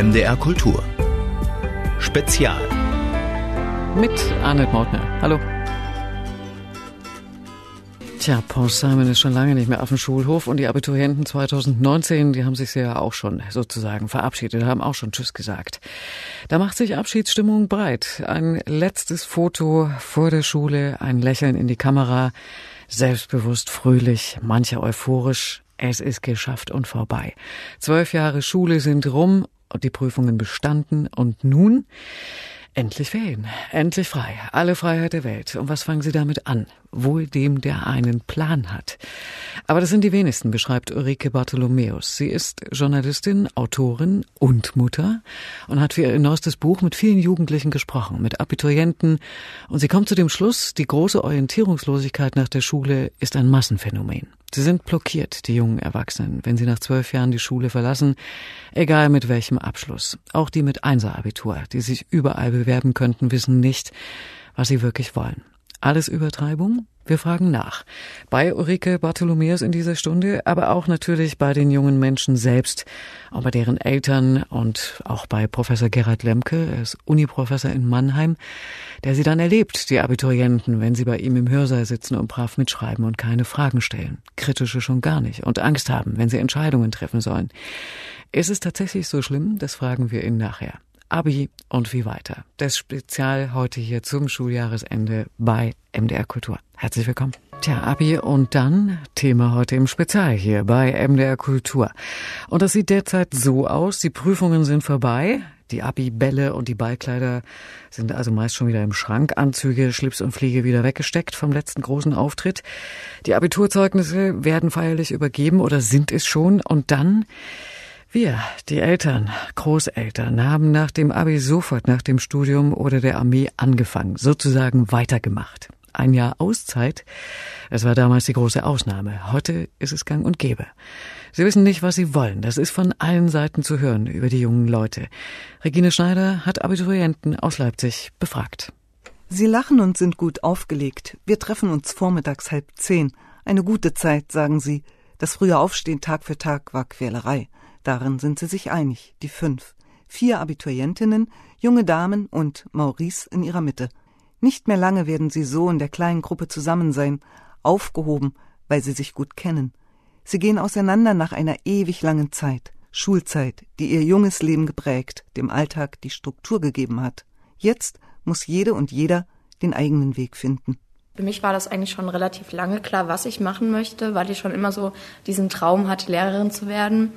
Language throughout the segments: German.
MDR Kultur. Spezial. Mit Arnold Mautner. Hallo. Tja, Paul Simon ist schon lange nicht mehr auf dem Schulhof und die Abiturienten 2019, die haben sich ja auch schon sozusagen verabschiedet, haben auch schon Tschüss gesagt. Da macht sich Abschiedsstimmung breit. Ein letztes Foto vor der Schule, ein Lächeln in die Kamera, selbstbewusst, fröhlich, mancher euphorisch. Es ist geschafft und vorbei. Zwölf Jahre Schule sind rum die Prüfungen bestanden und nun Endlich Ferien, endlich frei, alle Freiheit der Welt. Und was fangen Sie damit an? Wohl dem, der einen Plan hat. Aber das sind die wenigsten, beschreibt Ulrike Bartholomäus. Sie ist Journalistin, Autorin und Mutter und hat für ihr neuestes Buch mit vielen Jugendlichen gesprochen, mit Abiturienten. Und sie kommt zu dem Schluss, die große Orientierungslosigkeit nach der Schule ist ein Massenphänomen. Sie sind blockiert, die jungen Erwachsenen, wenn sie nach zwölf Jahren die Schule verlassen, egal mit welchem Abschluss. Auch die mit Einser-Abitur, die sich überall bewerben könnten, wissen nicht, was sie wirklich wollen. Alles Übertreibung? Wir fragen nach. Bei Ulrike Bartholomäus in dieser Stunde, aber auch natürlich bei den jungen Menschen selbst und bei deren Eltern und auch bei Professor Gerhard Lemke, er ist Uniprofessor in Mannheim, der sie dann erlebt, die Abiturienten, wenn sie bei ihm im Hörsaal sitzen und brav mitschreiben und keine Fragen stellen. Kritische schon gar nicht und Angst haben, wenn sie Entscheidungen treffen sollen. Ist es tatsächlich so schlimm? Das fragen wir ihn nachher. Abi und wie weiter. Das Spezial heute hier zum Schuljahresende bei MDR Kultur. Herzlich willkommen. Tja, Abi und dann Thema heute im Spezial hier bei MDR Kultur. Und das sieht derzeit so aus, die Prüfungen sind vorbei. Die Abi-Bälle und die Ballkleider sind also meist schon wieder im Schrank. Anzüge, Schlips und Fliege wieder weggesteckt vom letzten großen Auftritt. Die Abiturzeugnisse werden feierlich übergeben oder sind es schon. Und dann wir, die Eltern, Großeltern, haben nach dem Abi sofort nach dem Studium oder der Armee angefangen, sozusagen weitergemacht. Ein Jahr Auszeit, es war damals die große Ausnahme. Heute ist es gang und gäbe. Sie wissen nicht, was sie wollen. Das ist von allen Seiten zu hören über die jungen Leute. Regine Schneider hat Abiturienten aus Leipzig befragt. Sie lachen und sind gut aufgelegt. Wir treffen uns vormittags halb zehn. Eine gute Zeit, sagen sie. Das frühe Aufstehen Tag für Tag war Quälerei. Darin sind sie sich einig, die fünf. Vier Abiturientinnen, junge Damen und Maurice in ihrer Mitte. Nicht mehr lange werden sie so in der kleinen Gruppe zusammen sein, aufgehoben, weil sie sich gut kennen. Sie gehen auseinander nach einer ewig langen Zeit, Schulzeit, die ihr junges Leben geprägt, dem Alltag die Struktur gegeben hat. Jetzt muss jede und jeder den eigenen Weg finden. Für mich war das eigentlich schon relativ lange klar, was ich machen möchte, weil ich schon immer so diesen Traum hatte, Lehrerin zu werden.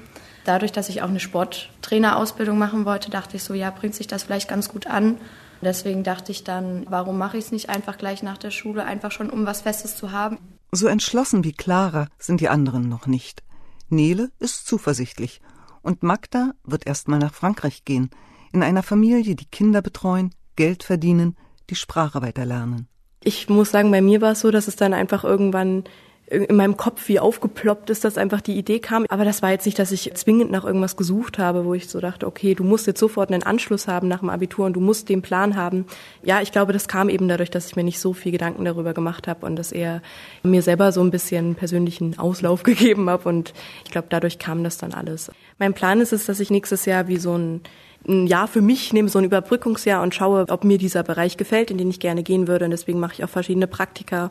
Dadurch, dass ich auch eine Sporttrainerausbildung machen wollte, dachte ich so, ja, bringt sich das vielleicht ganz gut an. Deswegen dachte ich dann, warum mache ich es nicht einfach gleich nach der Schule, einfach schon um was Festes zu haben. So entschlossen wie Clara sind die anderen noch nicht. Nele ist zuversichtlich und Magda wird erstmal nach Frankreich gehen, in einer Familie, die Kinder betreuen, Geld verdienen, die Sprache weiterlernen. Ich muss sagen, bei mir war es so, dass es dann einfach irgendwann in meinem Kopf wie aufgeploppt ist, dass einfach die Idee kam. Aber das war jetzt nicht, dass ich zwingend nach irgendwas gesucht habe, wo ich so dachte, okay, du musst jetzt sofort einen Anschluss haben nach dem Abitur und du musst den Plan haben. Ja, ich glaube, das kam eben dadurch, dass ich mir nicht so viel Gedanken darüber gemacht habe und das eher mir selber so ein bisschen persönlichen Auslauf gegeben habe. Und ich glaube, dadurch kam das dann alles. Mein Plan ist es, dass ich nächstes Jahr wie so ein ein Jahr für mich, nehme so ein Überbrückungsjahr und schaue, ob mir dieser Bereich gefällt, in den ich gerne gehen würde. Und deswegen mache ich auch verschiedene Praktika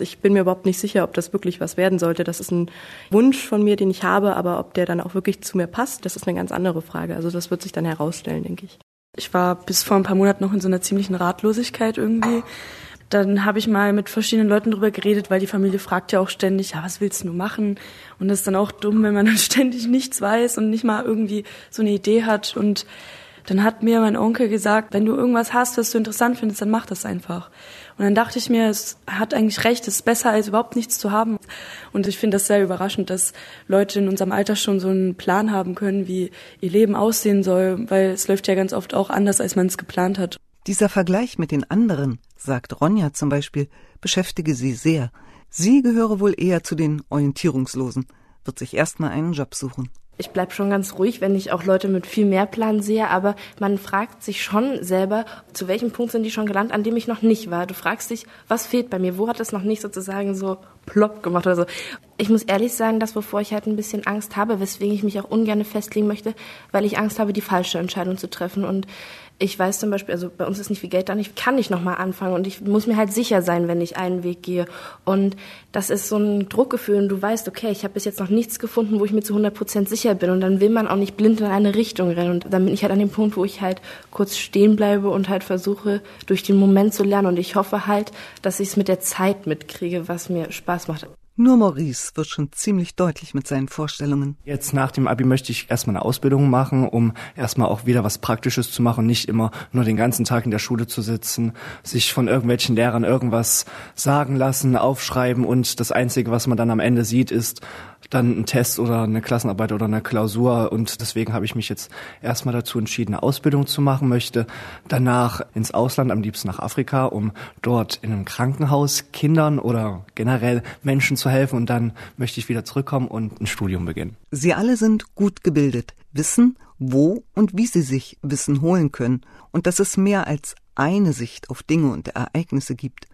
ich bin mir überhaupt nicht sicher, ob das wirklich was werden sollte. Das ist ein Wunsch von mir, den ich habe, aber ob der dann auch wirklich zu mir passt, das ist eine ganz andere Frage. Also das wird sich dann herausstellen, denke ich. Ich war bis vor ein paar Monaten noch in so einer ziemlichen Ratlosigkeit irgendwie. Dann habe ich mal mit verschiedenen Leuten drüber geredet, weil die Familie fragt ja auch ständig, ja, was willst du machen? Und das ist dann auch dumm, wenn man dann ständig nichts weiß und nicht mal irgendwie so eine Idee hat. Und dann hat mir mein Onkel gesagt, wenn du irgendwas hast, was du interessant findest, dann mach das einfach. Und dann dachte ich mir, es hat eigentlich recht, es ist besser, als überhaupt nichts zu haben. Und ich finde das sehr überraschend, dass Leute in unserem Alter schon so einen Plan haben können, wie ihr Leben aussehen soll, weil es läuft ja ganz oft auch anders, als man es geplant hat. Dieser Vergleich mit den anderen, sagt Ronja zum Beispiel, beschäftige sie sehr. Sie gehöre wohl eher zu den Orientierungslosen, wird sich erstmal einen Job suchen ich bleib schon ganz ruhig, wenn ich auch Leute mit viel mehr Plan sehe, aber man fragt sich schon selber, zu welchem Punkt sind die schon gelandet, an dem ich noch nicht war. Du fragst dich, was fehlt bei mir, wo hat es noch nicht sozusagen so plopp gemacht oder so. Ich muss ehrlich sagen, dass wovor ich halt ein bisschen Angst habe, weswegen ich mich auch ungern festlegen möchte, weil ich Angst habe, die falsche Entscheidung zu treffen. Und ich weiß zum Beispiel, also bei uns ist nicht viel Geld da, ich kann nicht nochmal anfangen und ich muss mir halt sicher sein, wenn ich einen Weg gehe. Und das ist so ein Druckgefühl und du weißt, okay, ich habe bis jetzt noch nichts gefunden, wo ich mir zu 100 Prozent sicher bin und dann will man auch nicht blind in eine Richtung rennen und dann bin ich halt an dem Punkt, wo ich halt kurz stehen bleibe und halt versuche, durch den Moment zu lernen und ich hoffe halt, dass ich es mit der Zeit mitkriege, was mir Spaß macht. Nur Maurice wird schon ziemlich deutlich mit seinen Vorstellungen. Jetzt nach dem Abi möchte ich erstmal eine Ausbildung machen, um erstmal auch wieder was Praktisches zu machen, nicht immer nur den ganzen Tag in der Schule zu sitzen, sich von irgendwelchen Lehrern irgendwas sagen lassen, aufschreiben und das Einzige, was man dann am Ende sieht, ist, dann ein Test oder eine Klassenarbeit oder eine Klausur und deswegen habe ich mich jetzt erstmal dazu entschieden, eine Ausbildung zu machen möchte, danach ins Ausland, am liebsten nach Afrika, um dort in einem Krankenhaus Kindern oder generell Menschen zu helfen und dann möchte ich wieder zurückkommen und ein Studium beginnen. Sie alle sind gut gebildet, wissen, wo und wie sie sich Wissen holen können und dass es mehr als eine Sicht auf Dinge und Ereignisse gibt.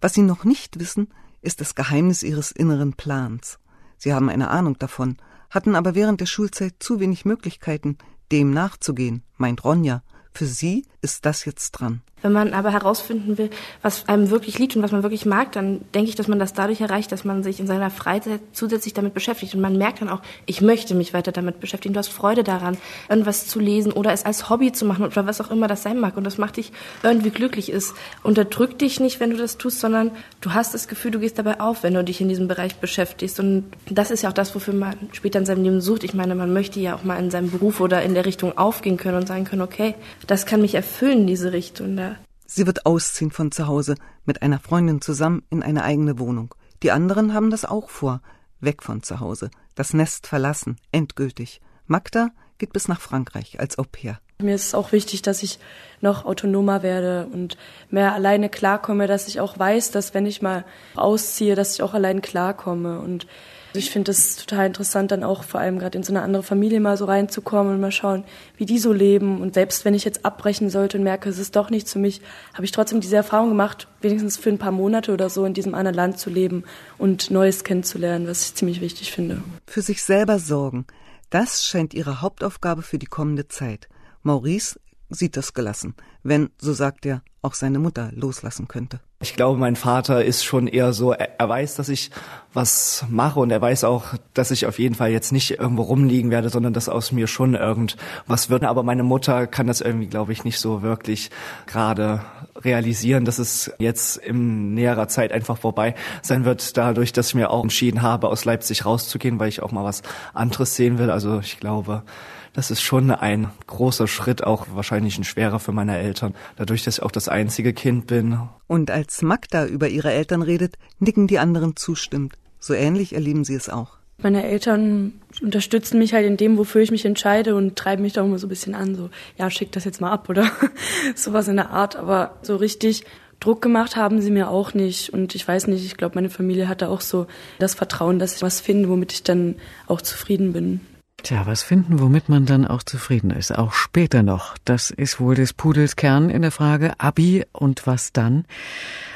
Was sie noch nicht wissen, ist das Geheimnis ihres inneren Plans. Sie haben eine Ahnung davon, hatten aber während der Schulzeit zu wenig Möglichkeiten, dem nachzugehen, meint Ronja. Für sie ist das jetzt dran. Wenn man aber herausfinden will, was einem wirklich liegt und was man wirklich mag, dann denke ich, dass man das dadurch erreicht, dass man sich in seiner Freizeit zusätzlich damit beschäftigt. Und man merkt dann auch, ich möchte mich weiter damit beschäftigen. Du hast Freude daran, irgendwas zu lesen oder es als Hobby zu machen oder was auch immer das sein mag. Und das macht dich irgendwie glücklich ist. Unterdrück dich nicht, wenn du das tust, sondern du hast das Gefühl, du gehst dabei auf, wenn du dich in diesem Bereich beschäftigst. Und das ist ja auch das, wofür man später in seinem Leben sucht. Ich meine, man möchte ja auch mal in seinem Beruf oder in der Richtung aufgehen können und sagen können, okay, das kann mich erfüllen, diese Richtung da. Sie wird ausziehen von zu Hause, mit einer Freundin zusammen in eine eigene Wohnung. Die anderen haben das auch vor. Weg von zu Hause, das Nest verlassen, endgültig. Magda geht bis nach Frankreich als Au pair. Mir ist auch wichtig, dass ich noch autonomer werde und mehr alleine klarkomme, dass ich auch weiß, dass wenn ich mal ausziehe, dass ich auch allein klarkomme und ich finde es total interessant, dann auch vor allem gerade in so eine andere Familie mal so reinzukommen und mal schauen, wie die so leben. Und selbst wenn ich jetzt abbrechen sollte und merke, es ist doch nichts für mich, habe ich trotzdem diese Erfahrung gemacht, wenigstens für ein paar Monate oder so in diesem anderen Land zu leben und Neues kennenzulernen, was ich ziemlich wichtig finde. Für sich selber sorgen, das scheint ihre Hauptaufgabe für die kommende Zeit. Maurice sieht das gelassen, wenn, so sagt er, auch seine Mutter loslassen könnte. Ich glaube, mein Vater ist schon eher so, er, weiß, dass ich was mache und er weiß auch, dass ich auf jeden Fall jetzt nicht irgendwo rumliegen werde, sondern dass aus mir schon irgendwas wird. Aber meine Mutter kann das irgendwie, glaube ich, nicht so wirklich gerade realisieren, dass es jetzt in näherer Zeit einfach vorbei sein wird, dadurch, dass ich mir auch entschieden habe, aus Leipzig rauszugehen, weil ich auch mal was anderes sehen will. Also ich glaube, das ist schon ein großer Schritt, auch wahrscheinlich ein schwerer für meine Eltern, dadurch, dass ich auch das einzige Kind bin. Und als Magda über ihre Eltern redet, nicken die anderen zustimmend. So ähnlich erleben sie es auch. Meine Eltern unterstützen mich halt in dem, wofür ich mich entscheide und treiben mich da immer so ein bisschen an, so, ja, schick das jetzt mal ab oder sowas in der Art. Aber so richtig Druck gemacht haben sie mir auch nicht. Und ich weiß nicht, ich glaube, meine Familie hatte auch so das Vertrauen, dass ich was finde, womit ich dann auch zufrieden bin. Tja, was finden, womit man dann auch zufrieden ist, auch später noch. Das ist wohl des Pudels Kern in der Frage Abi und was dann?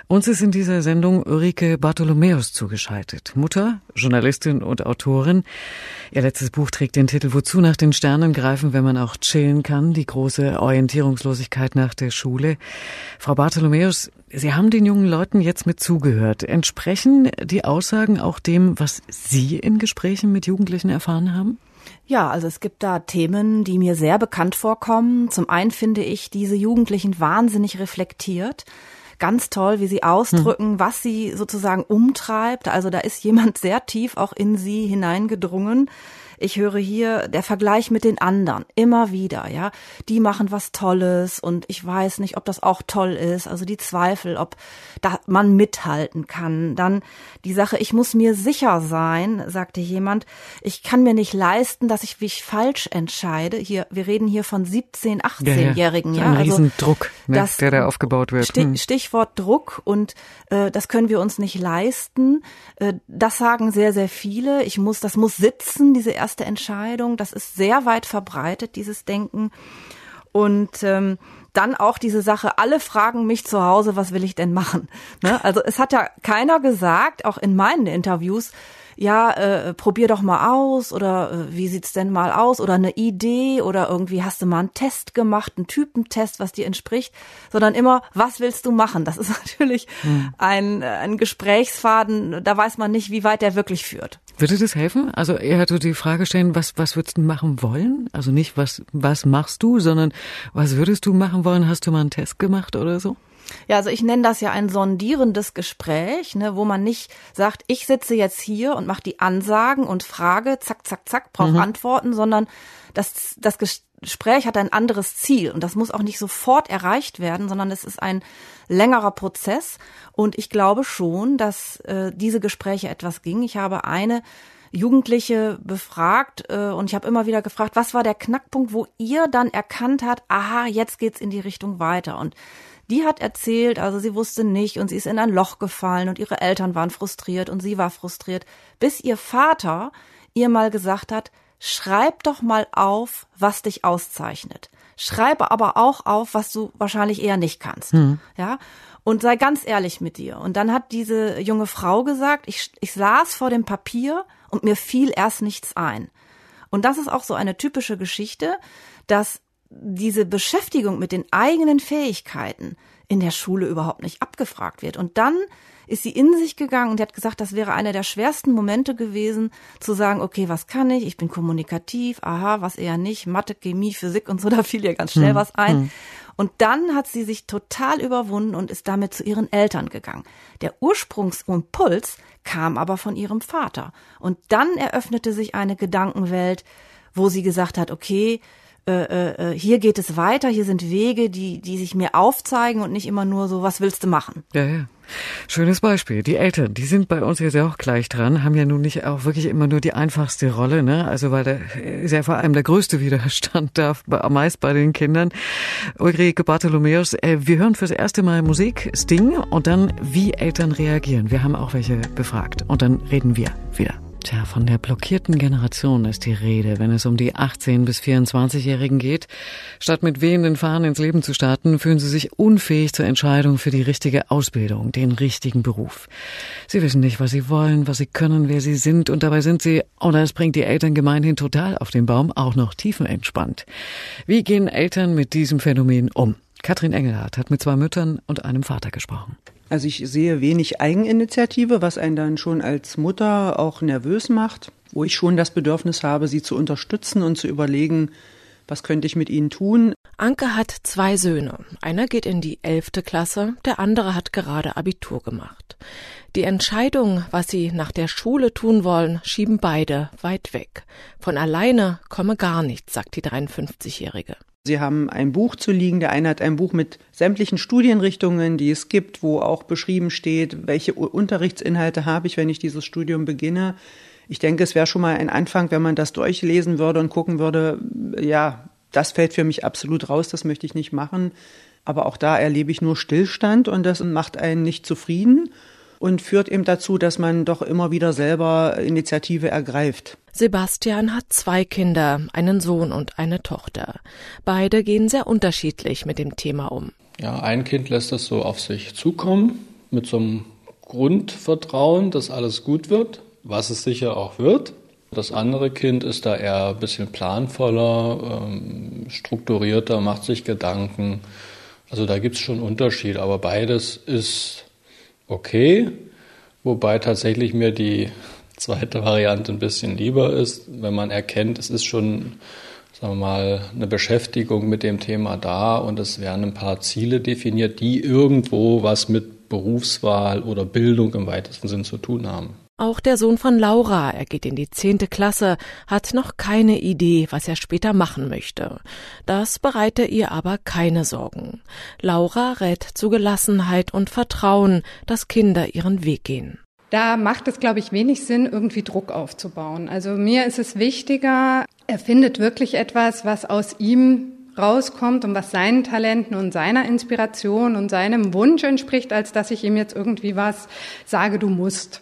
Uns ist in dieser Sendung Ulrike Bartholomäus zugeschaltet. Mutter, Journalistin und Autorin. Ihr letztes Buch trägt den Titel Wozu nach den Sternen greifen, wenn man auch chillen kann. Die große Orientierungslosigkeit nach der Schule. Frau Bartholomäus, Sie haben den jungen Leuten jetzt mit zugehört. Entsprechen die Aussagen auch dem, was Sie in Gesprächen mit Jugendlichen erfahren haben? Ja, also es gibt da Themen, die mir sehr bekannt vorkommen. Zum einen finde ich diese Jugendlichen wahnsinnig reflektiert. Ganz toll, wie sie ausdrücken, hm. was sie sozusagen umtreibt. Also da ist jemand sehr tief auch in sie hineingedrungen. Ich höre hier der Vergleich mit den anderen immer wieder, ja. Die machen was Tolles und ich weiß nicht, ob das auch toll ist. Also die Zweifel, ob da man mithalten kann. Dann die Sache, ich muss mir sicher sein, sagte jemand. Ich kann mir nicht leisten, dass ich mich falsch entscheide. Hier, wir reden hier von 17, 18-Jährigen, ja. ja. Ein also, Riesendruck, ne, das, der da aufgebaut wird. Hm. Stichwort Druck und äh, das können wir uns nicht leisten. Äh, das sagen sehr, sehr viele. Ich muss, das muss sitzen, diese erste Entscheidung. Das ist sehr weit verbreitet, dieses Denken. Und ähm, dann auch diese Sache, alle fragen mich zu Hause, was will ich denn machen? Ne? Also es hat ja keiner gesagt, auch in meinen Interviews, ja, äh, probier doch mal aus oder äh, wie sieht's denn mal aus oder eine Idee oder irgendwie hast du mal einen Test gemacht, einen Typentest, was dir entspricht, sondern immer, was willst du machen? Das ist natürlich hm. ein, äh, ein Gesprächsfaden, da weiß man nicht, wie weit der wirklich führt. Würde das helfen? Also eher so die Frage stellen, was, was würdest du machen wollen? Also nicht, was, was machst du, sondern was würdest du machen wollen? Hast du mal einen Test gemacht oder so? Ja, also ich nenne das ja ein sondierendes Gespräch, ne, wo man nicht sagt, ich sitze jetzt hier und mache die Ansagen und frage, zack, zack, zack, brauche mhm. Antworten, sondern das, das Gespräch hat ein anderes Ziel und das muss auch nicht sofort erreicht werden, sondern es ist ein längerer Prozess und ich glaube schon, dass äh, diese Gespräche etwas ging. Ich habe eine Jugendliche befragt äh, und ich habe immer wieder gefragt, was war der Knackpunkt, wo ihr dann erkannt habt, aha, jetzt geht's in die Richtung weiter und die hat erzählt, also sie wusste nicht und sie ist in ein Loch gefallen und ihre Eltern waren frustriert und sie war frustriert, bis ihr Vater ihr mal gesagt hat, schreib doch mal auf, was dich auszeichnet. Schreibe aber auch auf, was du wahrscheinlich eher nicht kannst. Mhm. Ja. Und sei ganz ehrlich mit dir. Und dann hat diese junge Frau gesagt, ich, ich saß vor dem Papier und mir fiel erst nichts ein. Und das ist auch so eine typische Geschichte, dass diese Beschäftigung mit den eigenen Fähigkeiten in der Schule überhaupt nicht abgefragt wird. Und dann ist sie in sich gegangen und hat gesagt, das wäre einer der schwersten Momente gewesen, zu sagen, okay, was kann ich? Ich bin kommunikativ, aha, was eher nicht, Mathe, Chemie, Physik und so, da fiel ihr ganz schnell hm. was ein. Hm. Und dann hat sie sich total überwunden und ist damit zu ihren Eltern gegangen. Der Ursprungsimpuls kam aber von ihrem Vater. Und dann eröffnete sich eine Gedankenwelt, wo sie gesagt hat, okay, äh, äh, hier geht es weiter, hier sind Wege, die, die sich mir aufzeigen und nicht immer nur so, was willst du machen? Ja, ja. Schönes Beispiel. Die Eltern, die sind bei uns jetzt ja auch gleich dran, haben ja nun nicht auch wirklich immer nur die einfachste Rolle, ne? Also weil da ist ja vor allem der größte Widerstand da meist bei den Kindern. Ulrike Bartholomäus, äh, wir hören fürs erste Mal Musik, Sting und dann wie Eltern reagieren. Wir haben auch welche befragt und dann reden wir wieder. Tja, von der blockierten Generation ist die Rede, wenn es um die 18- bis 24-Jährigen geht. Statt mit wehenden Fahnen ins Leben zu starten, fühlen sie sich unfähig zur Entscheidung für die richtige Ausbildung, den richtigen Beruf. Sie wissen nicht, was sie wollen, was sie können, wer sie sind und dabei sind sie, und das bringt die Eltern gemeinhin total auf den Baum, auch noch tiefenentspannt. Wie gehen Eltern mit diesem Phänomen um? Katrin Engelhardt hat mit zwei Müttern und einem Vater gesprochen. Also ich sehe wenig Eigeninitiative, was einen dann schon als Mutter auch nervös macht, wo ich schon das Bedürfnis habe, sie zu unterstützen und zu überlegen, was könnte ich mit ihnen tun. Anke hat zwei Söhne. Einer geht in die elfte Klasse, der andere hat gerade Abitur gemacht. Die Entscheidung, was sie nach der Schule tun wollen, schieben beide weit weg. Von alleine komme gar nichts, sagt die 53-Jährige. Sie haben ein Buch zu liegen. Der eine hat ein Buch mit sämtlichen Studienrichtungen, die es gibt, wo auch beschrieben steht, welche Unterrichtsinhalte habe ich, wenn ich dieses Studium beginne. Ich denke, es wäre schon mal ein Anfang, wenn man das durchlesen würde und gucken würde, ja, das fällt für mich absolut raus, das möchte ich nicht machen. Aber auch da erlebe ich nur Stillstand und das macht einen nicht zufrieden und führt eben dazu, dass man doch immer wieder selber Initiative ergreift. Sebastian hat zwei Kinder, einen Sohn und eine Tochter. Beide gehen sehr unterschiedlich mit dem Thema um. Ja, ein Kind lässt das so auf sich zukommen, mit so einem Grundvertrauen, dass alles gut wird, was es sicher auch wird. Das andere Kind ist da eher ein bisschen planvoller, ähm, strukturierter, macht sich Gedanken. Also da gibt es schon Unterschied, aber beides ist okay, wobei tatsächlich mir die zweite Variante ein bisschen lieber ist, wenn man erkennt, es ist schon, sagen wir mal, eine Beschäftigung mit dem Thema da und es werden ein paar Ziele definiert, die irgendwo was mit Berufswahl oder Bildung im weitesten Sinn zu tun haben. Auch der Sohn von Laura, er geht in die zehnte Klasse, hat noch keine Idee, was er später machen möchte. Das bereite ihr aber keine Sorgen. Laura rät zu Gelassenheit und Vertrauen, dass Kinder ihren Weg gehen. Da macht es, glaube ich, wenig Sinn, irgendwie Druck aufzubauen. Also mir ist es wichtiger, er findet wirklich etwas, was aus ihm rauskommt und was seinen Talenten und seiner Inspiration und seinem Wunsch entspricht, als dass ich ihm jetzt irgendwie was sage, du musst.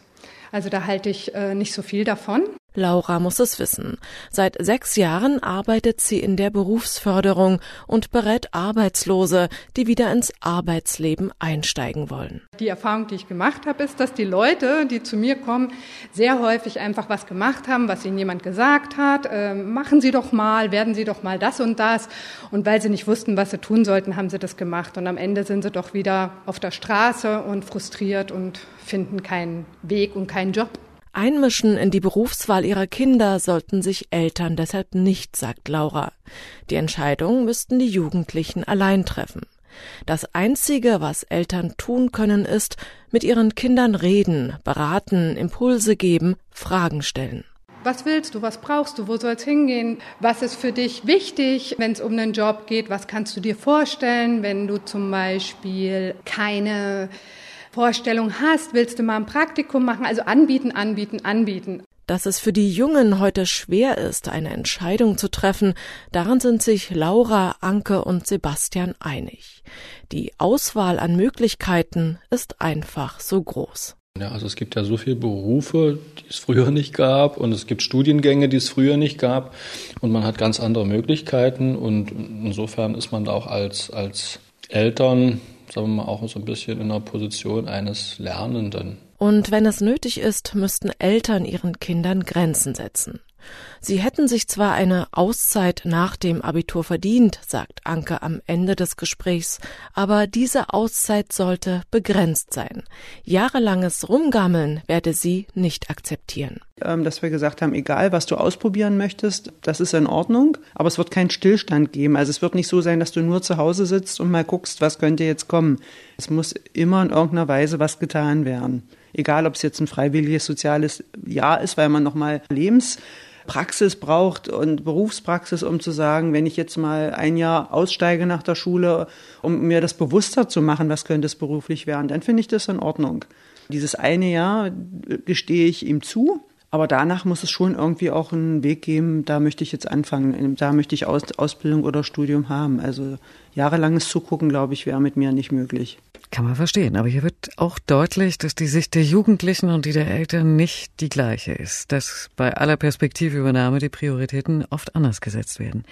Also da halte ich äh, nicht so viel davon. Laura muss es wissen. Seit sechs Jahren arbeitet sie in der Berufsförderung und berät Arbeitslose, die wieder ins Arbeitsleben einsteigen wollen. Die Erfahrung, die ich gemacht habe, ist, dass die Leute, die zu mir kommen, sehr häufig einfach was gemacht haben, was ihnen jemand gesagt hat. Äh, machen Sie doch mal, werden Sie doch mal das und das. Und weil sie nicht wussten, was sie tun sollten, haben sie das gemacht. Und am Ende sind sie doch wieder auf der Straße und frustriert und finden keinen Weg und keinen Job. Einmischen in die Berufswahl ihrer Kinder sollten sich Eltern deshalb nicht, sagt Laura. Die Entscheidung müssten die Jugendlichen allein treffen. Das Einzige, was Eltern tun können, ist, mit ihren Kindern reden, beraten, Impulse geben, Fragen stellen. Was willst du? Was brauchst du? Wo soll es hingehen? Was ist für dich wichtig, wenn es um einen Job geht? Was kannst du dir vorstellen, wenn du zum Beispiel keine Vorstellung hast, willst du mal ein Praktikum machen? Also anbieten, anbieten, anbieten. Dass es für die Jungen heute schwer ist, eine Entscheidung zu treffen, daran sind sich Laura, Anke und Sebastian einig. Die Auswahl an Möglichkeiten ist einfach so groß. Ja, also es gibt ja so viele Berufe, die es früher nicht gab und es gibt Studiengänge, die es früher nicht gab und man hat ganz andere Möglichkeiten und insofern ist man da auch als, als Eltern sagen wir mal, auch so ein bisschen in der Position eines Lernenden. Und wenn es nötig ist, müssten Eltern ihren Kindern Grenzen setzen. Sie hätten sich zwar eine Auszeit nach dem Abitur verdient, sagt Anke am Ende des Gesprächs, aber diese Auszeit sollte begrenzt sein. Jahrelanges Rumgammeln werde sie nicht akzeptieren. Ähm, dass wir gesagt haben, egal was du ausprobieren möchtest, das ist in Ordnung, aber es wird keinen Stillstand geben. Also es wird nicht so sein, dass du nur zu Hause sitzt und mal guckst, was könnte jetzt kommen. Es muss immer in irgendeiner Weise was getan werden. Egal, ob es jetzt ein freiwilliges soziales Jahr ist, weil man nochmal Lebens Praxis braucht und Berufspraxis, um zu sagen, wenn ich jetzt mal ein Jahr aussteige nach der Schule, um mir das bewusster zu machen, was könnte es beruflich werden, dann finde ich das in Ordnung. Dieses eine Jahr gestehe ich ihm zu, aber danach muss es schon irgendwie auch einen Weg geben, da möchte ich jetzt anfangen, da möchte ich Aus Ausbildung oder Studium haben. Also jahrelanges Zugucken, glaube ich, wäre mit mir nicht möglich. Kann man verstehen, aber hier wird auch deutlich, dass die Sicht der Jugendlichen und die der Eltern nicht die gleiche ist, dass bei aller Perspektivübernahme die Prioritäten oft anders gesetzt werden.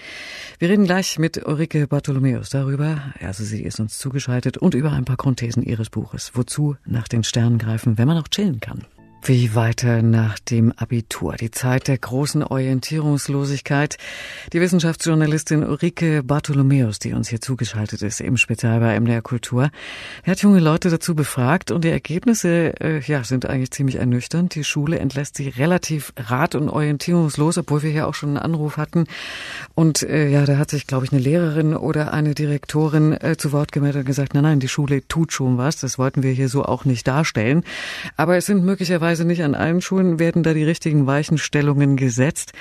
Wir reden gleich mit Ulrike Bartholomäus darüber, also sie ist uns zugeschaltet, und über ein paar Grundthesen ihres Buches, wozu nach den Sternen greifen, wenn man auch chillen kann. Wie weiter nach dem Abitur? Die Zeit der großen Orientierungslosigkeit. Die Wissenschaftsjournalistin Ulrike Bartholomäus, die uns hier zugeschaltet ist, im Spezial bei MDR Kultur, hat junge Leute dazu befragt und die Ergebnisse äh, ja, sind eigentlich ziemlich ernüchternd. Die Schule entlässt sie relativ rat- und orientierungslos, obwohl wir hier auch schon einen Anruf hatten. Und äh, ja, da hat sich, glaube ich, eine Lehrerin oder eine Direktorin äh, zu Wort gemeldet und gesagt, nein, nein, die Schule tut schon was. Das wollten wir hier so auch nicht darstellen. Aber es sind möglicherweise Weise nicht an allen Schulen werden da die richtigen Weichenstellungen gesetzt.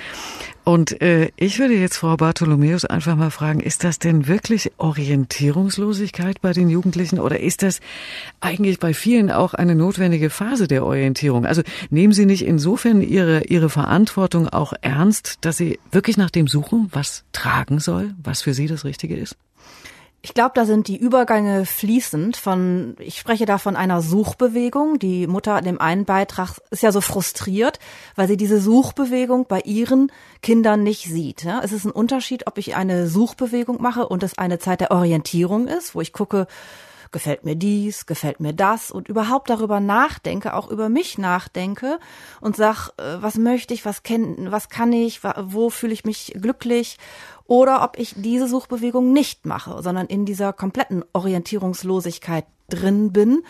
Und äh, ich würde jetzt Frau Bartholomäus einfach mal fragen, ist das denn wirklich Orientierungslosigkeit bei den Jugendlichen oder ist das eigentlich bei vielen auch eine notwendige Phase der Orientierung? Also nehmen Sie nicht insofern Ihre, Ihre Verantwortung auch ernst, dass Sie wirklich nach dem suchen, was tragen soll, was für Sie das Richtige ist? Ich glaube, da sind die Übergänge fließend von, ich spreche da von einer Suchbewegung. Die Mutter in dem einen Beitrag ist ja so frustriert, weil sie diese Suchbewegung bei ihren Kindern nicht sieht. Ja? Es ist ein Unterschied, ob ich eine Suchbewegung mache und es eine Zeit der Orientierung ist, wo ich gucke, gefällt mir dies, gefällt mir das und überhaupt darüber nachdenke, auch über mich nachdenke und sag, äh, was möchte ich, was kenn, was kann ich, wo fühle ich mich glücklich oder ob ich diese Suchbewegung nicht mache, sondern in dieser kompletten Orientierungslosigkeit drin bin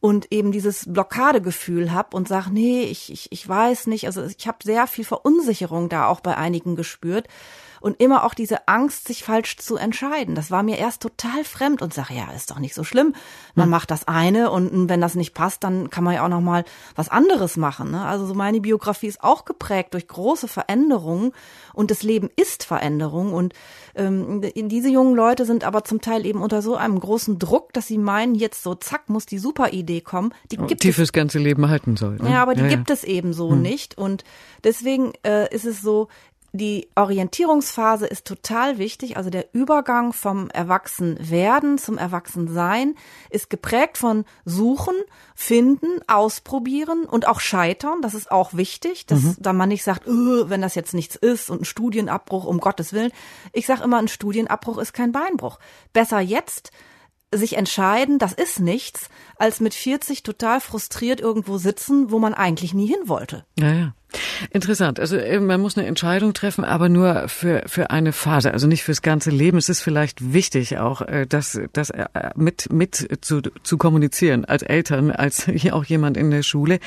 und eben dieses Blockadegefühl habe und sag, nee, ich, ich, ich weiß nicht. Also ich habe sehr viel Verunsicherung da auch bei einigen gespürt und immer auch diese Angst, sich falsch zu entscheiden. Das war mir erst total fremd und sage, ja, ist doch nicht so schlimm. Man hm. macht das eine und wenn das nicht passt, dann kann man ja auch noch mal was anderes machen. Ne? Also so meine Biografie ist auch geprägt durch große Veränderungen und das Leben ist Veränderung und ähm, diese jungen Leute sind aber zum Teil eben unter so einem großen Druck, dass sie meinen, jetzt so zack muss die super Idee kommen. Die oh, gibt die fürs ganze Leben halten soll. Ne? Ja, aber die ja, gibt ja. es eben so hm. nicht und deswegen äh, ist es so, die Orientierungsphase ist total wichtig. Also der Übergang vom Erwachsenwerden zum Erwachsensein ist geprägt von Suchen, Finden, Ausprobieren und auch Scheitern. Das ist auch wichtig, dass mhm. da man nicht sagt, wenn das jetzt nichts ist und ein Studienabbruch, um Gottes Willen. Ich sage immer, ein Studienabbruch ist kein Beinbruch. Besser jetzt sich entscheiden, das ist nichts, als mit 40 total frustriert irgendwo sitzen, wo man eigentlich nie hin wollte. Ja, ja. Interessant. Also äh, man muss eine Entscheidung treffen, aber nur für für eine Phase, also nicht fürs ganze Leben. Es ist vielleicht wichtig auch, äh, das das äh, mit mit zu, zu kommunizieren als Eltern, als auch jemand in der Schule.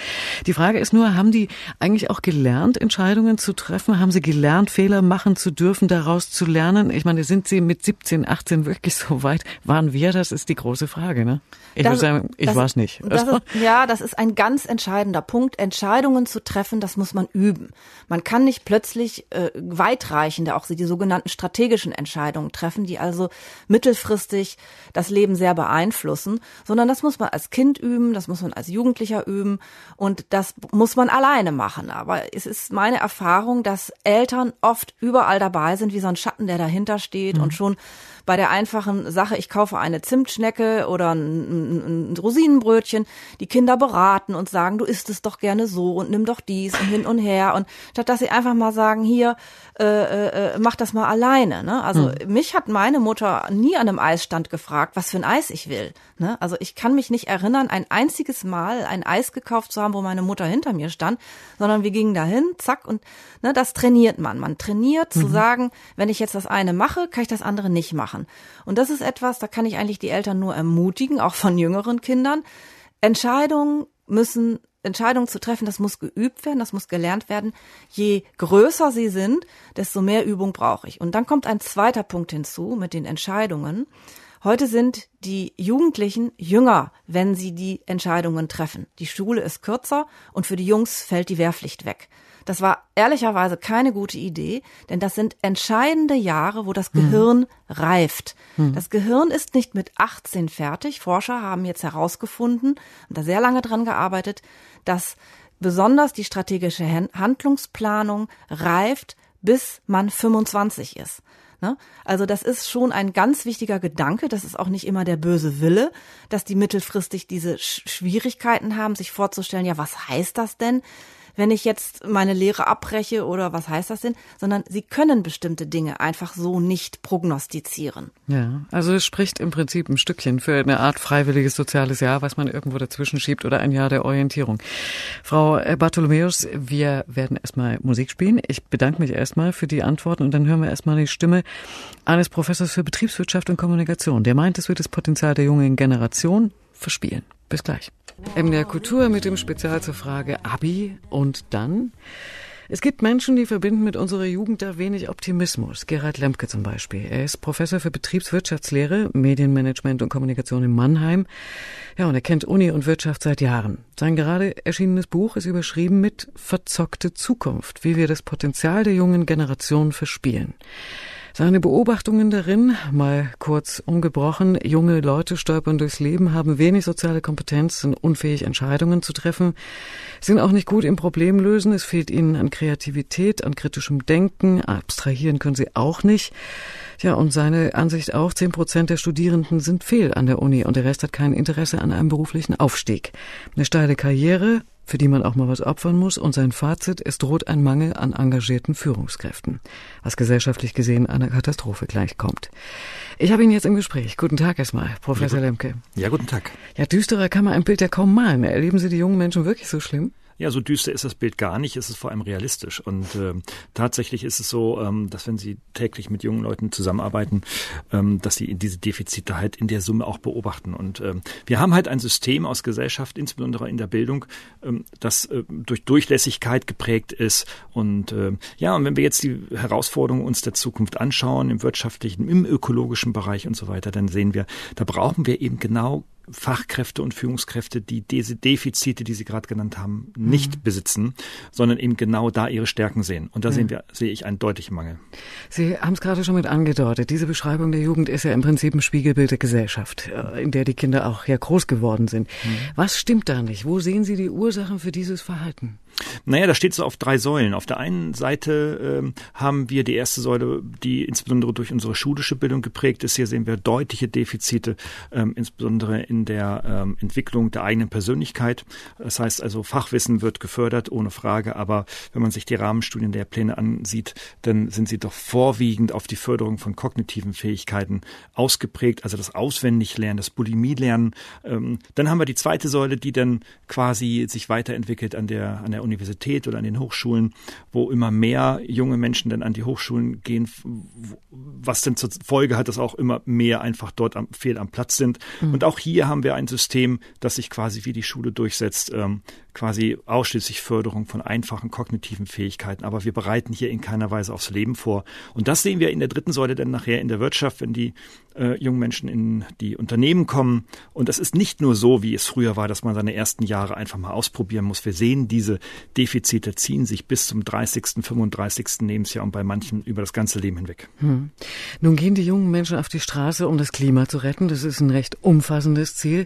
Die Frage ist nur, haben die eigentlich auch gelernt, Entscheidungen zu treffen? Haben sie gelernt, Fehler machen zu dürfen, daraus zu lernen? Ich meine, sind sie mit 17, 18 wirklich so weit? Waren wir? Das ist die große Frage. Ne? Ich würde sagen, ich war es nicht. Das ist, ja, das ist ein ganz entscheidender Punkt. Entscheidungen zu treffen, das muss man üben. Man kann nicht plötzlich äh, weitreichende, auch die sogenannten strategischen Entscheidungen treffen, die also mittelfristig das Leben sehr beeinflussen, sondern das muss man als Kind üben, das muss man als Jugendlicher üben und das muss man alleine machen. Aber es ist meine Erfahrung, dass Eltern oft überall dabei sind, wie so ein Schatten, der dahinter steht mhm. und schon bei der einfachen Sache, ich kaufe eine Zimtschnecke oder ein, ein, Rosinenbrötchen, die Kinder beraten und sagen, du isst es doch gerne so und nimm doch dies und hin und her. Und statt dass sie einfach mal sagen, hier, äh, äh, mach das mal alleine. Ne? Also hm. mich hat meine Mutter nie an einem Eisstand gefragt, was für ein Eis ich will. Ne? Also ich kann mich nicht erinnern, ein einziges Mal ein Eis gekauft zu haben, wo meine Mutter hinter mir stand, sondern wir gingen dahin, zack, und ne, das trainiert man. Man trainiert mhm. zu sagen, wenn ich jetzt das eine mache, kann ich das andere nicht machen. Und das ist etwas, da kann ich eigentlich die Eltern nur ermutigen, auch von jüngeren Kindern. Entscheidungen müssen Entscheidungen zu treffen, das muss geübt werden, das muss gelernt werden. Je größer sie sind, desto mehr Übung brauche ich. Und dann kommt ein zweiter Punkt hinzu mit den Entscheidungen. Heute sind die Jugendlichen jünger, wenn sie die Entscheidungen treffen. Die Schule ist kürzer und für die Jungs fällt die Wehrpflicht weg. Das war ehrlicherweise keine gute Idee, denn das sind entscheidende Jahre, wo das. Gehirn hm. reift. Hm. Das Gehirn ist nicht mit 18 fertig. Forscher haben jetzt herausgefunden und da sehr lange dran gearbeitet, dass besonders die strategische Handlungsplanung reift, bis man 25 ist. Ne? Also das ist schon ein ganz wichtiger Gedanke. Das ist auch nicht immer der böse Wille, dass die mittelfristig diese Schwierigkeiten haben, sich vorzustellen, ja, was heißt das denn? Wenn ich jetzt meine Lehre abbreche oder was heißt das denn, sondern sie können bestimmte Dinge einfach so nicht prognostizieren. Ja, also es spricht im Prinzip ein Stückchen für eine Art freiwilliges soziales Jahr, was man irgendwo dazwischen schiebt oder ein Jahr der Orientierung. Frau Bartholomäus, wir werden erstmal Musik spielen. Ich bedanke mich erstmal für die Antworten und dann hören wir erstmal die Stimme eines Professors für Betriebswirtschaft und Kommunikation. Der meint, es wird das Potenzial der jungen Generation verspielen. Bis gleich. MDR Kultur mit dem Spezial zur Frage Abi und dann? Es gibt Menschen, die verbinden mit unserer Jugend da wenig Optimismus. Gerhard Lemke zum Beispiel. Er ist Professor für Betriebswirtschaftslehre, Medienmanagement und Kommunikation in Mannheim. Ja, und er kennt Uni und Wirtschaft seit Jahren. Sein gerade erschienenes Buch ist überschrieben mit Verzockte Zukunft, wie wir das Potenzial der jungen Generation verspielen. Seine Beobachtungen darin, mal kurz umgebrochen, junge Leute stolpern durchs Leben, haben wenig soziale Kompetenz, sind unfähig, Entscheidungen zu treffen, sind auch nicht gut im Problemlösen, es fehlt ihnen an Kreativität, an kritischem Denken, abstrahieren können sie auch nicht. Ja, und seine Ansicht auch, zehn Prozent der Studierenden sind fehl an der Uni und der Rest hat kein Interesse an einem beruflichen Aufstieg. Eine steile Karriere, für die man auch mal was opfern muss. Und sein Fazit, es droht ein Mangel an engagierten Führungskräften, was gesellschaftlich gesehen einer Katastrophe gleichkommt. Ich habe ihn jetzt im Gespräch. Guten Tag erstmal, Professor ja, Lemke. Ja, guten Tag. Ja, düsterer kann man ein Bild ja kaum malen. Erleben Sie die jungen Menschen wirklich so schlimm? Ja, so düster ist das Bild gar nicht, es ist vor allem realistisch. Und äh, tatsächlich ist es so, ähm, dass wenn Sie täglich mit jungen Leuten zusammenarbeiten, ähm, dass Sie diese Defizite halt in der Summe auch beobachten. Und ähm, wir haben halt ein System aus Gesellschaft, insbesondere in der Bildung, ähm, das äh, durch Durchlässigkeit geprägt ist. Und äh, ja, und wenn wir jetzt die Herausforderungen uns der Zukunft anschauen, im wirtschaftlichen, im ökologischen Bereich und so weiter, dann sehen wir, da brauchen wir eben genau Fachkräfte und Führungskräfte, die diese Defizite, die Sie gerade genannt haben, nicht mhm. besitzen, sondern eben genau da ihre Stärken sehen. Und da ja. sehen wir, sehe ich einen deutlichen Mangel. Sie haben es gerade schon mit angedeutet. Diese Beschreibung der Jugend ist ja im Prinzip ein Spiegelbild der Gesellschaft, äh, in der die Kinder auch ja groß geworden sind. Mhm. Was stimmt da nicht? Wo sehen Sie die Ursachen für dieses Verhalten? Naja, da steht so auf drei Säulen. Auf der einen Seite ähm, haben wir die erste Säule, die insbesondere durch unsere schulische Bildung geprägt ist. Hier sehen wir deutliche Defizite, ähm, insbesondere in der ähm, Entwicklung der eigenen Persönlichkeit. Das heißt also, Fachwissen wird gefördert, ohne Frage. Aber wenn man sich die Rahmenstudien der Pläne ansieht, dann sind sie doch vorwiegend auf die Förderung von kognitiven Fähigkeiten ausgeprägt. Also das Auswendiglernen, das Bulimielernen. Ähm, dann haben wir die zweite Säule, die dann quasi sich weiterentwickelt an der, an der Universität oder an den Hochschulen, wo immer mehr junge Menschen dann an die Hochschulen gehen, was dann zur Folge hat, dass auch immer mehr einfach dort am, fehl am Platz sind. Mhm. Und auch hier haben wir ein System, das sich quasi wie die Schule durchsetzt, ähm, quasi ausschließlich Förderung von einfachen kognitiven Fähigkeiten. Aber wir bereiten hier in keiner Weise aufs Leben vor. Und das sehen wir in der dritten Säule dann nachher in der Wirtschaft, wenn die äh, jungen Menschen in die Unternehmen kommen. Und das ist nicht nur so, wie es früher war, dass man seine ersten Jahre einfach mal ausprobieren muss. Wir sehen, diese Defizite ziehen sich bis zum 30., 35. Lebensjahr und bei manchen über das ganze Leben hinweg. Hm. Nun gehen die jungen Menschen auf die Straße, um das Klima zu retten. Das ist ein recht umfassendes Ziel.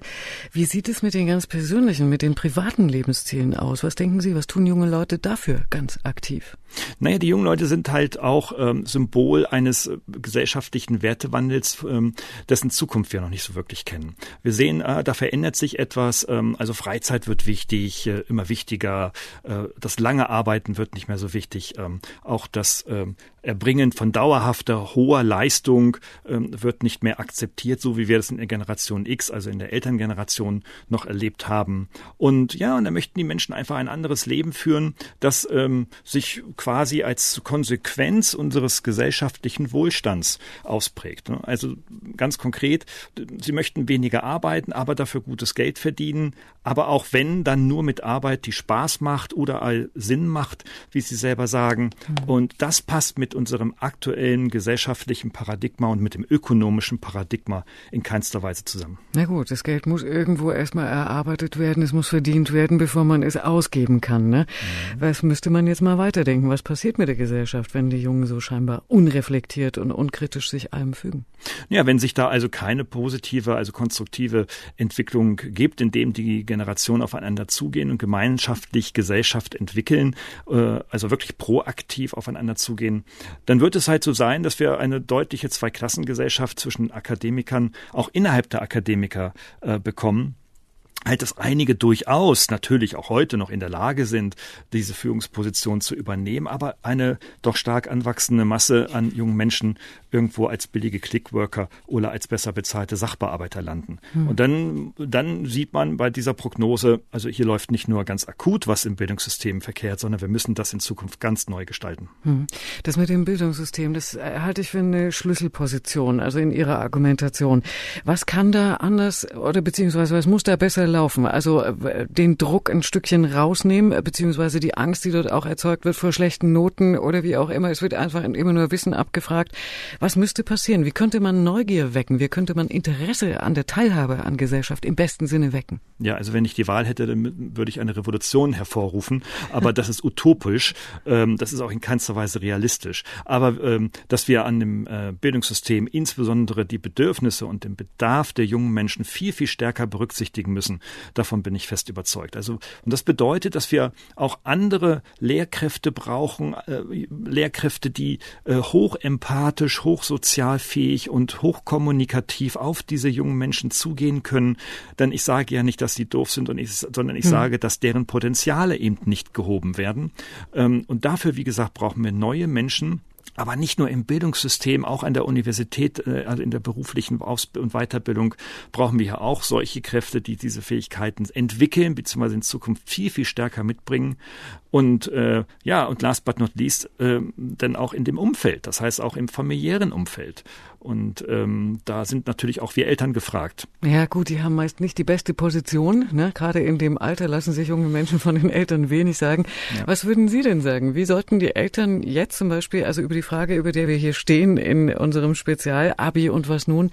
Wie sieht es mit den ganz persönlichen, mit den privaten Lebenszielen aus? Was denken Sie, was tun junge Leute dafür ganz aktiv? Naja, die jungen Leute sind halt auch ähm, Symbol eines äh, gesellschaftlichen Wertewandels, ähm, dessen Zukunft wir noch nicht so wirklich kennen. Wir sehen, äh, da verändert sich etwas. Ähm, also Freizeit wird wichtig, äh, immer wichtiger. Äh, das lange Arbeiten wird nicht mehr so wichtig. Ähm, auch das ähm, Erbringen von dauerhafter, hoher Leistung ähm, wird nicht mehr akzeptiert, so wie wir das in der Generation X, also in der Elterngeneration, noch erlebt haben. Und ja, und da möchten die Menschen einfach ein anderes Leben führen, das ähm, sich quasi als Konsequenz unseres gesellschaftlichen Wohlstands ausprägt. Ne? Also ganz konkret, sie möchten weniger arbeiten, aber dafür gutes Geld verdienen, aber auch wenn, dann nur mit Arbeit, die Spaß macht oder all Sinn macht, wie sie selber sagen. Mhm. Und das passt mit unserem aktuellen gesellschaftlichen Paradigma und mit dem ökonomischen Paradigma in keinster Weise zusammen. Na gut, das Geld muss irgendwo erstmal erarbeitet werden, es muss verdient werden, bevor man es ausgeben kann. Ne? Mhm. Was müsste man jetzt mal weiterdenken? Was passiert mit der Gesellschaft, wenn die Jungen so scheinbar unreflektiert und unkritisch sich allem fügen? Ja, wenn sich da also keine positive, also konstruktive Entwicklung gibt, indem die Generationen aufeinander zugehen und gemeinschaftlich Gesellschaft entwickeln, äh, also wirklich proaktiv aufeinander zugehen, dann wird es halt so sein, dass wir eine deutliche Zweiklassengesellschaft zwischen Akademikern, auch innerhalb der Akademiker äh, bekommen halt, dass einige durchaus natürlich auch heute noch in der Lage sind, diese Führungsposition zu übernehmen, aber eine doch stark anwachsende Masse an jungen Menschen irgendwo als billige Clickworker oder als besser bezahlte Sachbearbeiter landen. Hm. Und dann, dann sieht man bei dieser Prognose, also hier läuft nicht nur ganz akut was im Bildungssystem verkehrt, sondern wir müssen das in Zukunft ganz neu gestalten. Hm. Das mit dem Bildungssystem, das halte ich für eine Schlüsselposition, also in Ihrer Argumentation. Was kann da anders oder beziehungsweise was muss da besser laufen? Also äh, den Druck ein Stückchen rausnehmen, beziehungsweise die Angst, die dort auch erzeugt wird vor schlechten Noten oder wie auch immer. Es wird einfach immer nur Wissen abgefragt. Was müsste passieren? Wie könnte man Neugier wecken? Wie könnte man Interesse an der Teilhabe an Gesellschaft im besten Sinne wecken? Ja, also wenn ich die Wahl hätte, dann würde ich eine Revolution hervorrufen. Aber das ist utopisch. Ähm, das ist auch in keinster Weise realistisch. Aber ähm, dass wir an dem äh, Bildungssystem insbesondere die Bedürfnisse und den Bedarf der jungen Menschen viel, viel stärker berücksichtigen müssen, davon bin ich fest überzeugt. Also, und das bedeutet, dass wir auch andere Lehrkräfte brauchen, äh, Lehrkräfte, die äh, hochempathisch, hochsozialfähig und hochkommunikativ auf diese jungen Menschen zugehen können. Denn ich sage ja nicht, dass sie doof sind, und ich, sondern ich hm. sage, dass deren Potenziale eben nicht gehoben werden. Ähm, und dafür, wie gesagt, brauchen wir neue Menschen, aber nicht nur im Bildungssystem, auch an der Universität, äh, also in der beruflichen Aus- und Weiterbildung brauchen wir ja auch solche Kräfte, die diese Fähigkeiten entwickeln, beziehungsweise in Zukunft viel, viel stärker mitbringen. Und äh, ja, und last but not least, äh, dann auch in dem Umfeld, das heißt auch im familiären Umfeld. Und ähm, da sind natürlich auch wir Eltern gefragt. Ja gut, die haben meist nicht die beste Position. Ne? Gerade in dem Alter lassen sich junge Menschen von den Eltern wenig sagen. Ja. Was würden Sie denn sagen? Wie sollten die Eltern jetzt zum Beispiel, also über die Frage, über der wir hier stehen in unserem Spezial, Abi und was nun,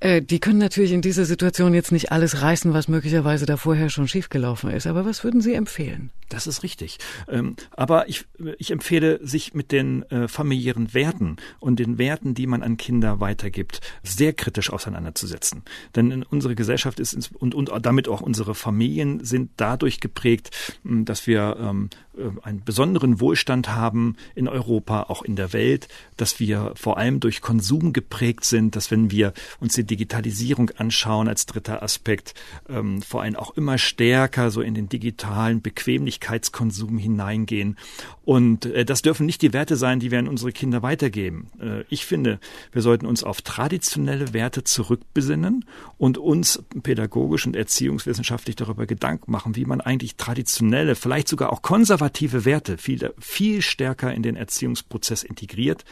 äh, die können natürlich in dieser Situation jetzt nicht alles reißen, was möglicherweise da vorher schon schiefgelaufen ist. Aber was würden Sie empfehlen? Das ist richtig. Ähm, aber ich, ich empfehle, sich mit den äh, familiären Werten und den Werten, die man an Kinder Kinder weitergibt, sehr kritisch auseinanderzusetzen. Denn unsere Gesellschaft ist und, und damit auch unsere Familien sind dadurch geprägt, dass wir ähm, äh, einen besonderen Wohlstand haben in Europa, auch in der Welt, dass wir vor allem durch Konsum geprägt sind, dass wenn wir uns die Digitalisierung anschauen als dritter Aspekt, ähm, vor allem auch immer stärker so in den digitalen Bequemlichkeitskonsum hineingehen. Und äh, das dürfen nicht die Werte sein, die wir an unsere Kinder weitergeben. Äh, ich finde, wir sollten uns auf traditionelle Werte zurückbesinnen und uns pädagogisch und erziehungswissenschaftlich darüber Gedanken machen, wie man eigentlich traditionelle, vielleicht sogar auch konservative konservative Werte viel, viel stärker in den Erziehungsprozess integriert.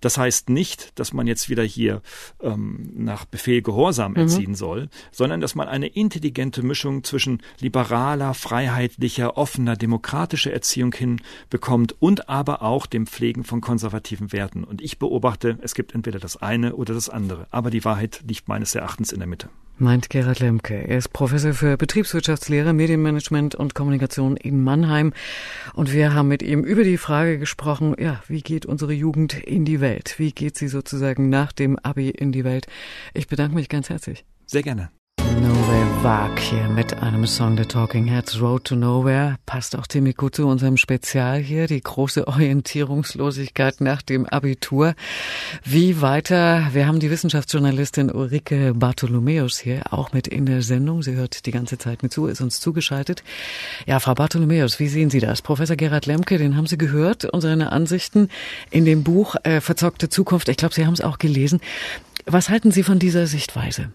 Das heißt nicht, dass man jetzt wieder hier ähm, nach Befehl Gehorsam mhm. erziehen mhm. soll, sondern dass man eine intelligente Mischung zwischen liberaler, freiheitlicher, offener, demokratischer Erziehung hinbekommt und aber auch dem Pflegen von konservativen Werten. Und ich beobachte, es gibt entweder das eine oder das andere. Aber die Wahrheit liegt meines Erachtens in der Mitte meint Gerhard Lemke. Er ist Professor für Betriebswirtschaftslehre, Medienmanagement und Kommunikation in Mannheim. Und wir haben mit ihm über die Frage gesprochen, ja, wie geht unsere Jugend in die Welt? Wie geht sie sozusagen nach dem Abi in die Welt? Ich bedanke mich ganz herzlich. Sehr gerne. Nowhere Wag hier mit einem Song der Talking Heads Road to Nowhere. Passt auch ziemlich gut zu unserem Spezial hier, die große Orientierungslosigkeit nach dem Abitur. Wie weiter? Wir haben die Wissenschaftsjournalistin Ulrike Bartholomäus hier auch mit in der Sendung. Sie hört die ganze Zeit mit zu, ist uns zugeschaltet. Ja, Frau Bartholomäus, wie sehen Sie das? Professor Gerhard Lemke, den haben Sie gehört und seine Ansichten in dem Buch äh, Verzockte Zukunft. Ich glaube, Sie haben es auch gelesen. Was halten Sie von dieser Sichtweise?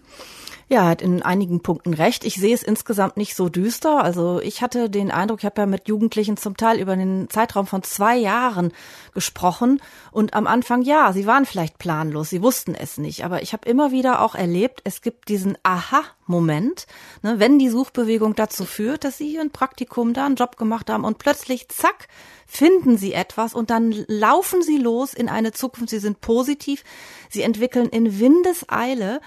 Ja, hat in einigen Punkten recht. Ich sehe es insgesamt nicht so düster. Also ich hatte den Eindruck, ich habe ja mit Jugendlichen zum Teil über den Zeitraum von zwei Jahren gesprochen. Und am Anfang, ja, sie waren vielleicht planlos, sie wussten es nicht. Aber ich habe immer wieder auch erlebt, es gibt diesen Aha-Moment, ne, wenn die Suchbewegung dazu führt, dass sie hier ein Praktikum da einen Job gemacht haben und plötzlich, zack, finden sie etwas und dann laufen sie los in eine Zukunft. Sie sind positiv, sie entwickeln in Windeseile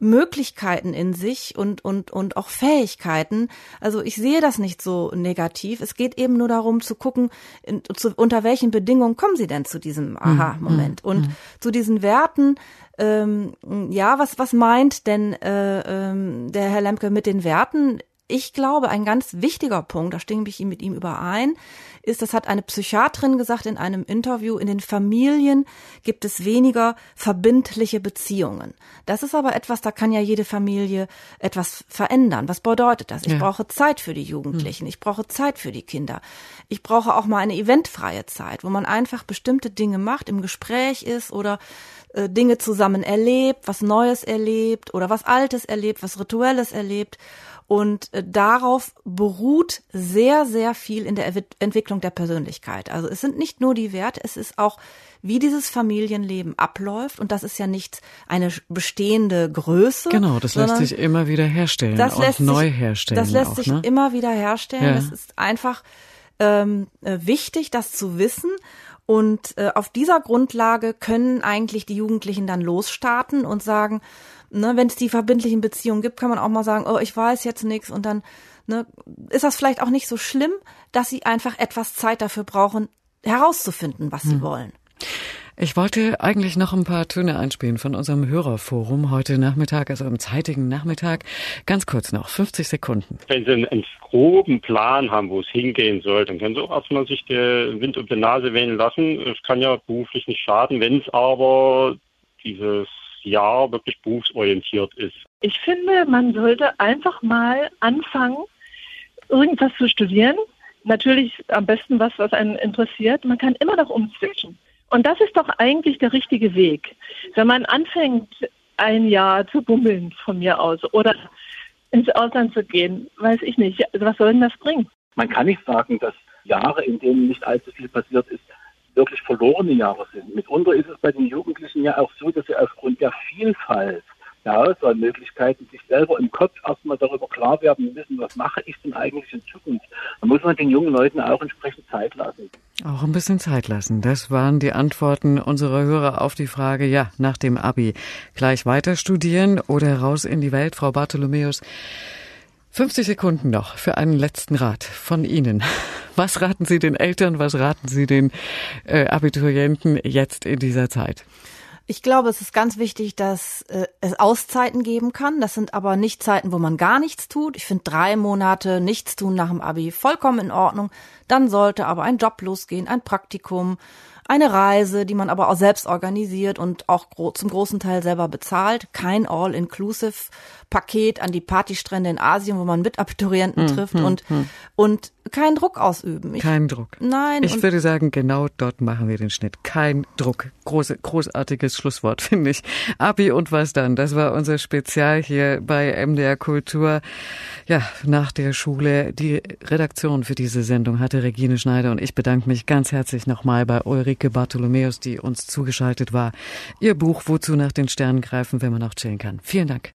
Möglichkeiten in sich und, und, und auch Fähigkeiten. Also ich sehe das nicht so negativ. Es geht eben nur darum zu gucken, in, zu, unter welchen Bedingungen kommen sie denn zu diesem mhm. Aha-Moment. Mhm. Und mhm. zu diesen Werten, ähm, ja, was, was meint denn äh, ähm, der Herr Lemke mit den Werten? Ich glaube, ein ganz wichtiger Punkt, da stimme ich mit ihm überein, ist, das hat eine Psychiatrin gesagt in einem Interview, in den Familien gibt es weniger verbindliche Beziehungen. Das ist aber etwas, da kann ja jede Familie etwas verändern. Was bedeutet das? Ich ja. brauche Zeit für die Jugendlichen, hm. ich brauche Zeit für die Kinder. Ich brauche auch mal eine eventfreie Zeit, wo man einfach bestimmte Dinge macht, im Gespräch ist oder äh, Dinge zusammen erlebt, was Neues erlebt oder was Altes erlebt, was Rituelles erlebt. Und äh, darauf beruht sehr, sehr viel in der Entwicklung der Persönlichkeit. Also es sind nicht nur die Werte, es ist auch, wie dieses Familienleben abläuft. Und das ist ja nicht eine bestehende Größe. Genau, das lässt sich immer wieder herstellen das lässt und neu herstellen. Das lässt auch, sich ne? immer wieder herstellen. Ja. Das ist einfach ähm, äh, wichtig, das zu wissen. Und äh, auf dieser Grundlage können eigentlich die Jugendlichen dann losstarten und sagen, ne, wenn es die verbindlichen Beziehungen gibt, kann man auch mal sagen, oh, ich weiß jetzt nichts und dann ne, ist das vielleicht auch nicht so schlimm, dass sie einfach etwas Zeit dafür brauchen, herauszufinden, was hm. sie wollen. Ich wollte eigentlich noch ein paar Töne einspielen von unserem Hörerforum heute Nachmittag, also am zeitigen Nachmittag. Ganz kurz noch, 50 Sekunden. Wenn Sie einen, einen groben Plan haben, wo es hingehen soll, dann können Sie auch erstmal sich den Wind um die Nase wehen lassen. Es kann ja beruflich nicht schaden, wenn es aber dieses Jahr wirklich berufsorientiert ist. Ich finde, man sollte einfach mal anfangen, irgendwas zu studieren. Natürlich am besten was, was einen interessiert. Man kann immer noch umswitchen. Und das ist doch eigentlich der richtige Weg. Wenn man anfängt, ein Jahr zu bummeln von mir aus oder ins Ausland zu gehen, weiß ich nicht. Was soll denn das bringen? Man kann nicht sagen, dass Jahre, in denen nicht allzu viel passiert ist, wirklich verlorene Jahre sind. Mitunter ist es bei den Jugendlichen ja auch so, dass sie aufgrund der Vielfalt ja, so Möglichkeiten, sich selber im Kopf erstmal darüber klar werden müssen, was mache ich denn eigentlich in Zukunft. Da muss man den jungen Leuten auch entsprechend Zeit lassen. Auch ein bisschen Zeit lassen. Das waren die Antworten unserer Hörer auf die Frage, ja, nach dem Abi gleich weiter studieren oder raus in die Welt, Frau Bartholomäus. 50 Sekunden noch für einen letzten Rat von Ihnen. Was raten Sie den Eltern, was raten Sie den äh, Abiturienten jetzt in dieser Zeit? Ich glaube, es ist ganz wichtig, dass äh, es Auszeiten geben kann. Das sind aber nicht Zeiten, wo man gar nichts tut. Ich finde drei Monate nichts tun nach dem Abi vollkommen in Ordnung. Dann sollte aber ein Job losgehen, ein Praktikum, eine Reise, die man aber auch selbst organisiert und auch gro zum großen Teil selber bezahlt. Kein All-Inclusive-Paket an die Partystrände in Asien, wo man mit Abiturienten hm, trifft hm, und, hm. und keinen Druck ausüben. Ich, kein Druck. Nein. Ich würde sagen, genau dort machen wir den Schnitt. Kein Druck. Große, großartiges Schlusswort, finde ich. Abi und was dann? Das war unser Spezial hier bei MDR Kultur. Ja, nach der Schule. Die Redaktion für diese Sendung hatte Regine Schneider und ich bedanke mich ganz herzlich nochmal bei Ulrike Bartholomäus, die uns zugeschaltet war. Ihr Buch Wozu nach den Sternen greifen, wenn man auch chillen kann. Vielen Dank.